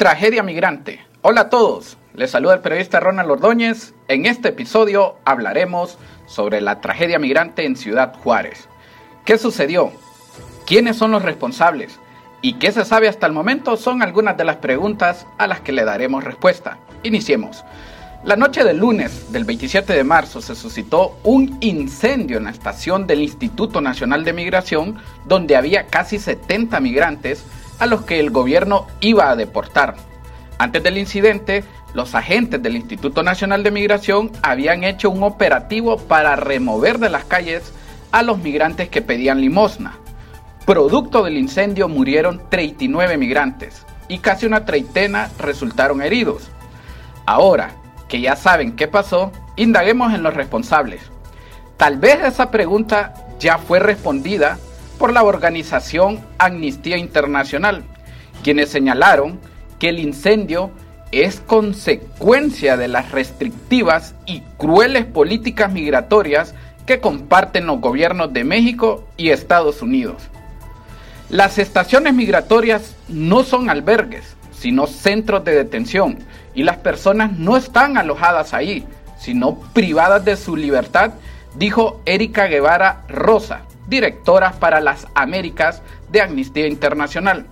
Tragedia migrante. Hola a todos, les saluda el periodista Ronald Ordóñez. En este episodio hablaremos sobre la tragedia migrante en Ciudad Juárez. ¿Qué sucedió? ¿Quiénes son los responsables? ¿Y qué se sabe hasta el momento? Son algunas de las preguntas a las que le daremos respuesta. Iniciemos. La noche del lunes del 27 de marzo se suscitó un incendio en la estación del Instituto Nacional de Migración donde había casi 70 migrantes a los que el gobierno iba a deportar. Antes del incidente, los agentes del Instituto Nacional de Migración habían hecho un operativo para remover de las calles a los migrantes que pedían limosna. Producto del incendio murieron 39 migrantes y casi una treintena resultaron heridos. Ahora, que ya saben qué pasó, indaguemos en los responsables. Tal vez esa pregunta ya fue respondida por la organización Amnistía Internacional, quienes señalaron que el incendio es consecuencia de las restrictivas y crueles políticas migratorias que comparten los gobiernos de México y Estados Unidos. Las estaciones migratorias no son albergues, sino centros de detención, y las personas no están alojadas ahí, sino privadas de su libertad, dijo Erika Guevara Rosa, directora para las Américas de Amnistía Internacional.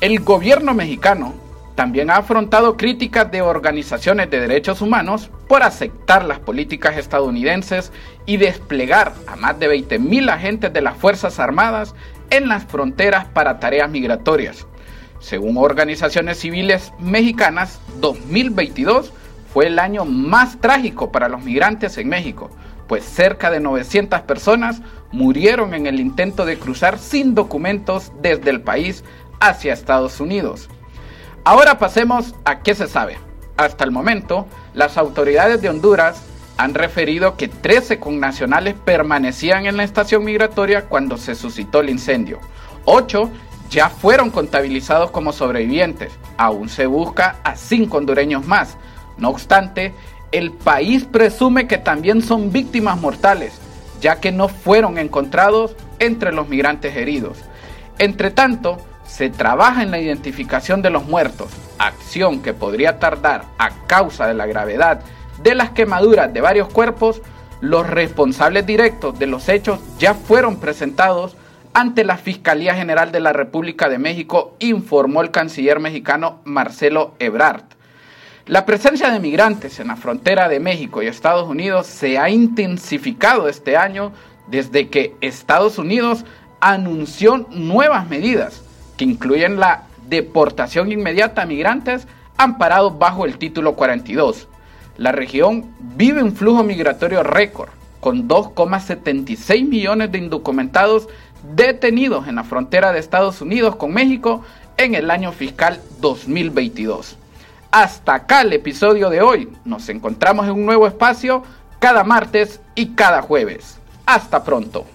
El gobierno mexicano también ha afrontado críticas de organizaciones de derechos humanos por aceptar las políticas estadounidenses y desplegar a más de 20.000 agentes de las Fuerzas Armadas en las fronteras para tareas migratorias. Según organizaciones civiles mexicanas, 2022 fue el año más trágico para los migrantes en México, pues cerca de 900 personas murieron en el intento de cruzar sin documentos desde el país hacia Estados Unidos. Ahora pasemos a qué se sabe. Hasta el momento, las autoridades de Honduras han referido que 13 connacionales permanecían en la estación migratoria cuando se suscitó el incendio. 8 ya fueron contabilizados como sobrevivientes. Aún se busca a cinco hondureños más. No obstante, el país presume que también son víctimas mortales, ya que no fueron encontrados entre los migrantes heridos. Entre tanto, se trabaja en la identificación de los muertos, acción que podría tardar a causa de la gravedad de las quemaduras de varios cuerpos. Los responsables directos de los hechos ya fueron presentados ante la Fiscalía General de la República de México, informó el canciller mexicano Marcelo Ebrard. La presencia de migrantes en la frontera de México y Estados Unidos se ha intensificado este año desde que Estados Unidos anunció nuevas medidas que incluyen la deportación inmediata a migrantes amparados bajo el título 42. La región vive un flujo migratorio récord, con 2,76 millones de indocumentados detenidos en la frontera de Estados Unidos con México en el año fiscal 2022. Hasta acá el episodio de hoy. Nos encontramos en un nuevo espacio cada martes y cada jueves. Hasta pronto.